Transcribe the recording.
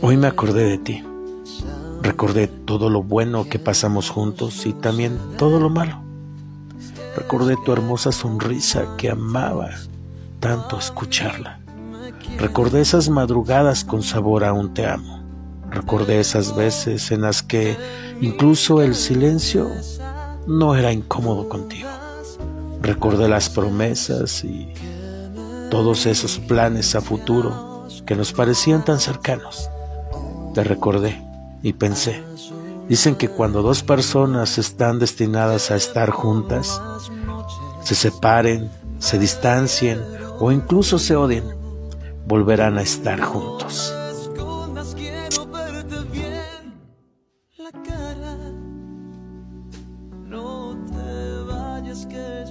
Hoy me acordé de ti. Recordé todo lo bueno que pasamos juntos y también todo lo malo. Recordé tu hermosa sonrisa que amaba tanto escucharla. Recordé esas madrugadas con sabor a un te amo. Recordé esas veces en las que incluso el silencio no era incómodo contigo. Recordé las promesas y todos esos planes a futuro que nos parecían tan cercanos. Te recordé y pensé, dicen que cuando dos personas están destinadas a estar juntas, se separen, se distancien o incluso se odien, volverán a estar juntos. No te vayas que